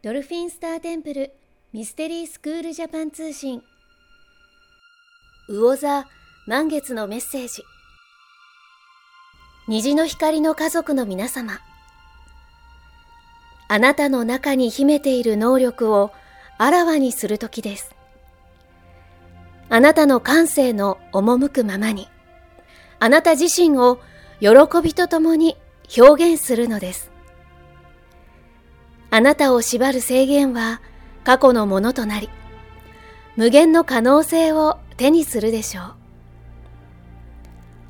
ドルフィンスターテンプルミステリースクールジャパン通信。魚座満月のメッセージ。虹の光の家族の皆様。あなたの中に秘めている能力をあらわにする時です。あなたの感性の赴くままにあなた自身を喜びとともに表現するのです。あなたを縛る制限は過去のものとなり、無限の可能性を手にするでしょう。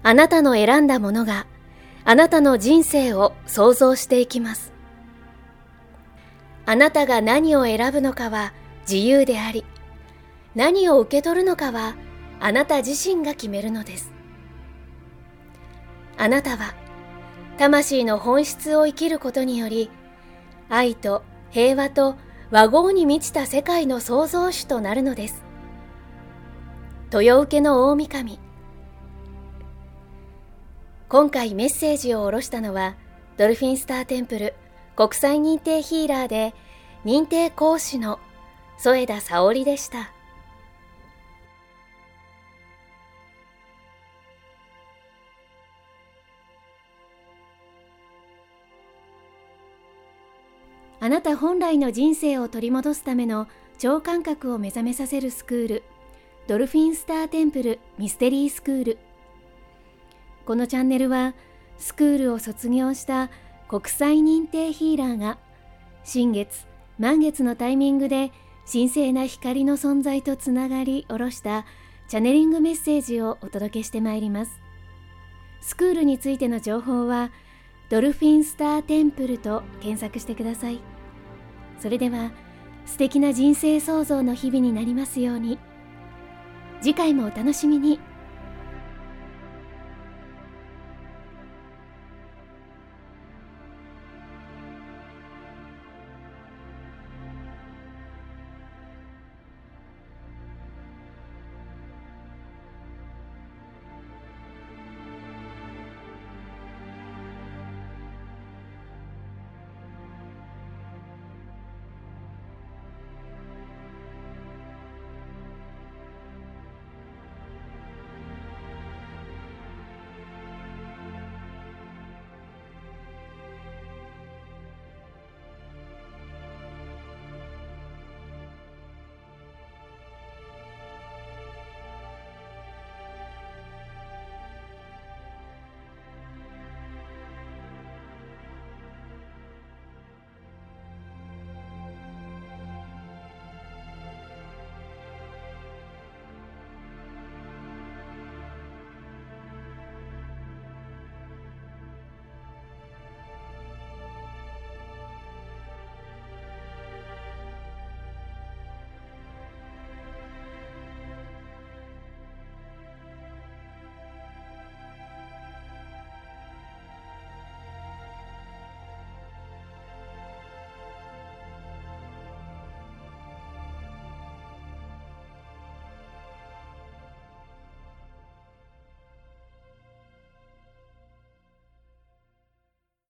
あなたの選んだものがあなたの人生を創造していきます。あなたが何を選ぶのかは自由であり、何を受け取るのかはあなた自身が決めるのです。あなたは魂の本質を生きることにより愛と平和と和合に満ちた世界の創造主となるのです。豊受の大神今回メッセージを下ろしたのはドルフィンスターテンプル国際認定ヒーラーで認定講師の添田沙織でした。あなた本来の人生を取り戻すための超感覚を目覚めさせるスクールドルフィンスターテンプルミステリースクール。このチャンネルはスクールを卒業した国際認定ヒーラーが新月満月のタイミングで神聖な光の存在とつながり下ろしたチャネリングメッセージをお届けしてまいります。スクールについての情報はドルフィンスターテンプルと検索してください。それでは素敵な人生創造の日々になりますように。次回もお楽しみに。